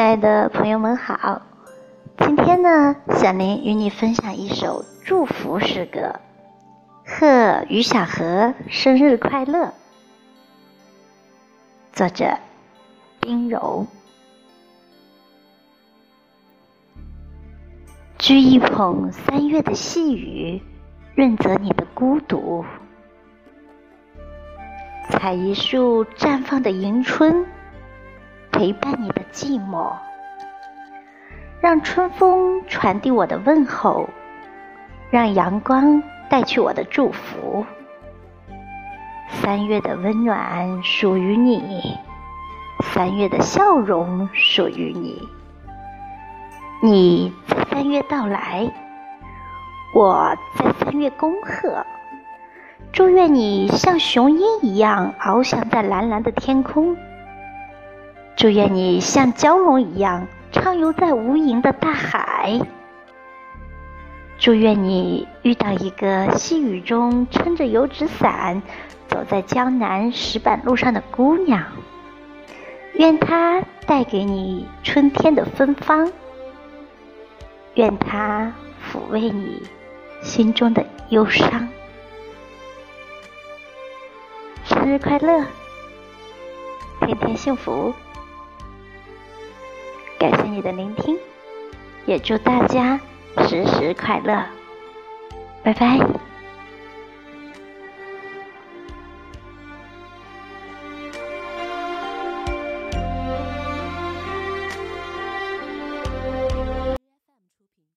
亲爱的朋友们好，今天呢，小林与你分享一首祝福诗歌，贺于小河生日快乐。作者：冰柔。掬一捧三月的细雨，润泽你的孤独；采一束绽放的迎春。陪伴你的寂寞，让春风传递我的问候，让阳光带去我的祝福。三月的温暖属于你，三月的笑容属于你。你在三月到来，我在三月恭贺。祝愿你像雄鹰一样翱翔在蓝蓝的天空。祝愿你像蛟龙一样畅游在无垠的大海。祝愿你遇到一个细雨中撑着油纸伞走在江南石板路上的姑娘。愿她带给你春天的芬芳。愿她抚慰你心中的忧伤。生日快乐，天天幸福。你的聆听，也祝大家时时快乐，拜拜。